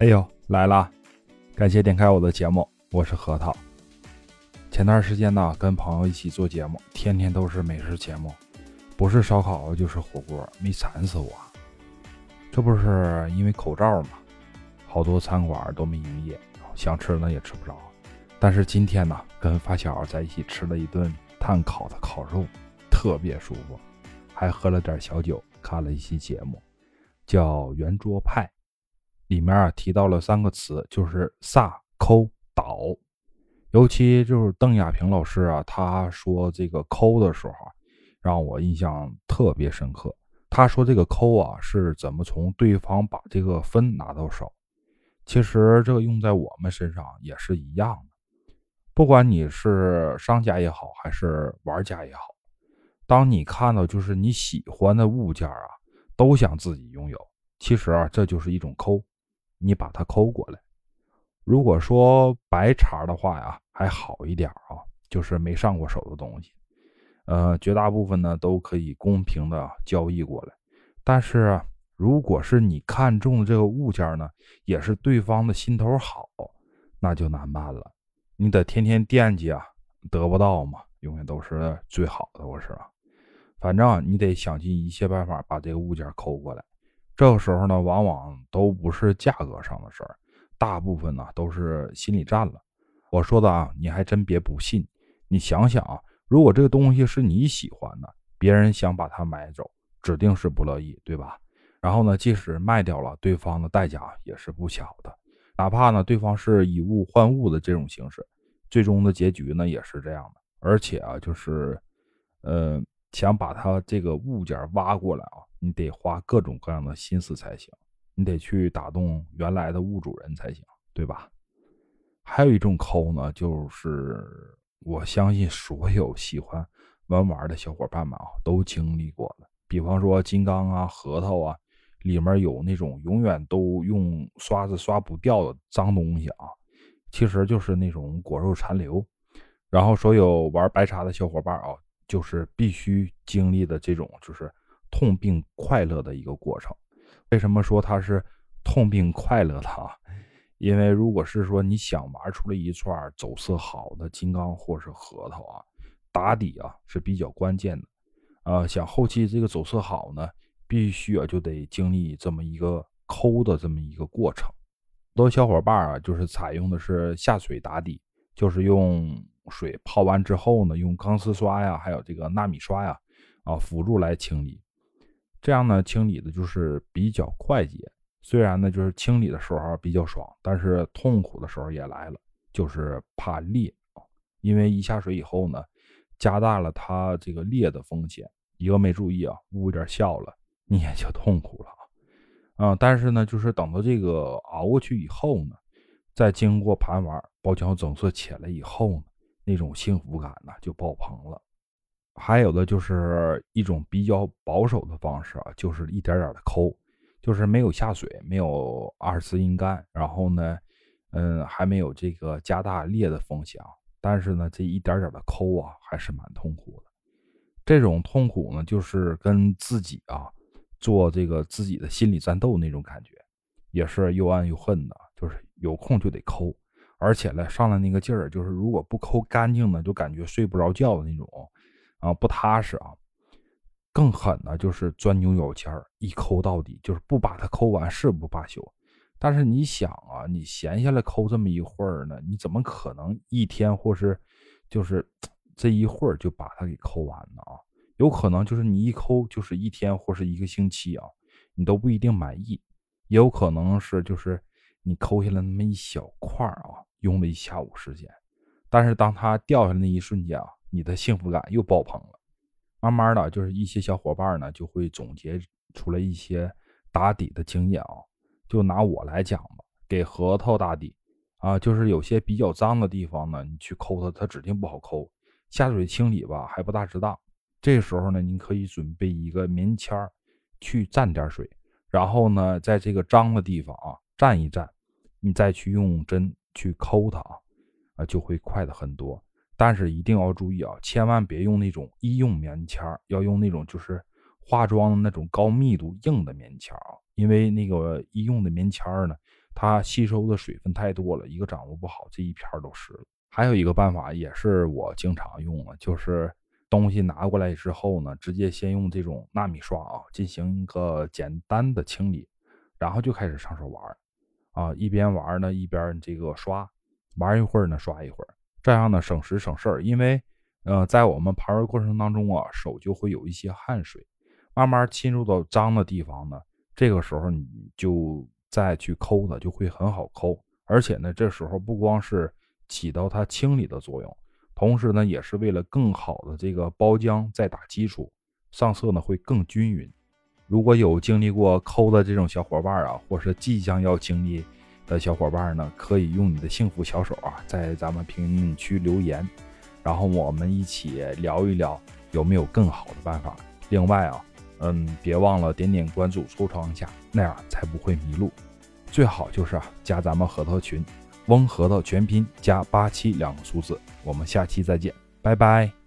哎呦，来了！感谢点开我的节目，我是核桃。前段时间呢，跟朋友一起做节目，天天都是美食节目，不是烧烤就是火锅，没馋死我。这不是因为口罩吗？好多餐馆都没营业，想吃呢也吃不着。但是今天呢，跟发小在一起吃了一顿炭烤的烤肉，特别舒服，还喝了点小酒，看了一期节目，叫圆桌派。里面啊提到了三个词，就是撒、抠、倒。尤其就是邓亚萍老师啊，他说这个抠的时候啊，让我印象特别深刻。他说这个抠啊，是怎么从对方把这个分拿到手。其实这个用在我们身上也是一样的，不管你是商家也好，还是玩家也好，当你看到就是你喜欢的物件啊，都想自己拥有。其实啊，这就是一种抠。你把它抠过来。如果说白茬的话呀，还好一点啊，就是没上过手的东西，呃，绝大部分呢都可以公平的交易过来。但是，如果是你看中这个物件呢，也是对方的心头好，那就难办了。你得天天惦记啊，得不到嘛，永远都是最好的，我是吧？反正你得想尽一切办法把这个物件抠过来。这个时候呢，往往都不是价格上的事儿，大部分呢都是心理战了。我说的啊，你还真别不信。你想想啊，如果这个东西是你喜欢的，别人想把它买走，指定是不乐意，对吧？然后呢，即使卖掉了，对方的代价也是不小的。哪怕呢，对方是以物换物的这种形式，最终的结局呢也是这样的。而且啊，就是，呃，想把它这个物件挖过来啊。你得花各种各样的心思才行，你得去打动原来的物主人才行，对吧？还有一种抠呢，就是我相信所有喜欢玩玩的小伙伴们啊，都经历过的。比方说金刚啊、核桃啊，里面有那种永远都用刷子刷不掉的脏东西啊，其实就是那种果肉残留。然后所有玩白茶的小伙伴啊，就是必须经历的这种，就是。痛并快乐的一个过程，为什么说它是痛并快乐的啊？因为如果是说你想玩出来一串走色好的金刚或是核桃啊，打底啊是比较关键的。呃，想后期这个走色好呢，必须啊就得经历这么一个抠的这么一个过程。很多小伙伴啊，就是采用的是下水打底，就是用水泡完之后呢，用钢丝刷呀，还有这个纳米刷呀，啊辅助来清理。这样呢，清理的就是比较快捷。虽然呢，就是清理的时候比较爽，但是痛苦的时候也来了，就是怕裂啊。因为一下水以后呢，加大了它这个裂的风险。一个没注意啊，捂一点笑了，你也就痛苦了啊。但是呢，就是等到这个熬过去以后呢，再经过盘玩，包浆整色起来以后呢，那种幸福感呢就爆棚了。还有的就是一种比较保守的方式啊，就是一点点的抠，就是没有下水，没有二次阴干，然后呢，嗯，还没有这个加大裂的风险啊，但是呢，这一点点的抠啊，还是蛮痛苦的。这种痛苦呢，就是跟自己啊做这个自己的心理战斗那种感觉，也是又爱又恨的，就是有空就得抠，而且呢，上来那个劲儿，就是如果不抠干净呢，就感觉睡不着觉的那种。啊，不踏实啊！更狠的就是钻牛角尖儿，一抠到底，就是不把它抠完誓不罢休。但是你想啊，你闲下来抠这么一会儿呢，你怎么可能一天或是就是这一会儿就把它给抠完呢？啊，有可能就是你一抠就是一天或是一个星期啊，你都不一定满意。也有可能是就是你抠下来那么一小块啊，用了一下午时间，但是当它掉下来那一瞬间啊。你的幸福感又爆棚了，慢慢的就是一些小伙伴呢就会总结出来一些打底的经验啊。就拿我来讲吧，给核桃打底啊，就是有些比较脏的地方呢，你去抠它，它指定不好抠。下水清理吧还不大值当，这时候呢，您可以准备一个棉签儿去蘸点水，然后呢，在这个脏的地方啊蘸一蘸，你再去用针去抠它啊，啊就会快的很多。但是一定要注意啊，千万别用那种医用棉签儿要用那种就是化妆的那种高密度硬的棉签儿啊，因为那个医用的棉签儿呢，它吸收的水分太多了，一个掌握不好，这一片儿都湿了。还有一个办法也是我经常用的，就是东西拿过来之后呢，直接先用这种纳米刷啊进行一个简单的清理，然后就开始上手玩儿啊，一边玩儿呢一边这个刷，玩一会儿呢刷一会儿，这样呢省时省事儿，因为。呃，在我们盘玩过程当中啊，手就会有一些汗水，慢慢侵入到脏的地方呢。这个时候你就再去抠它，就会很好抠。而且呢，这时候不光是起到它清理的作用，同时呢，也是为了更好的这个包浆再打基础，上色呢会更均匀。如果有经历过抠的这种小伙伴啊，或是即将要经历的小伙伴呢，可以用你的幸福小手啊，在咱们评论区留言。然后我们一起聊一聊有没有更好的办法。另外啊，嗯，别忘了点点关注、收藏一下，那样才不会迷路。最好就是啊，加咱们核桃群，翁核桃全拼加八七两个数字。我们下期再见，拜拜。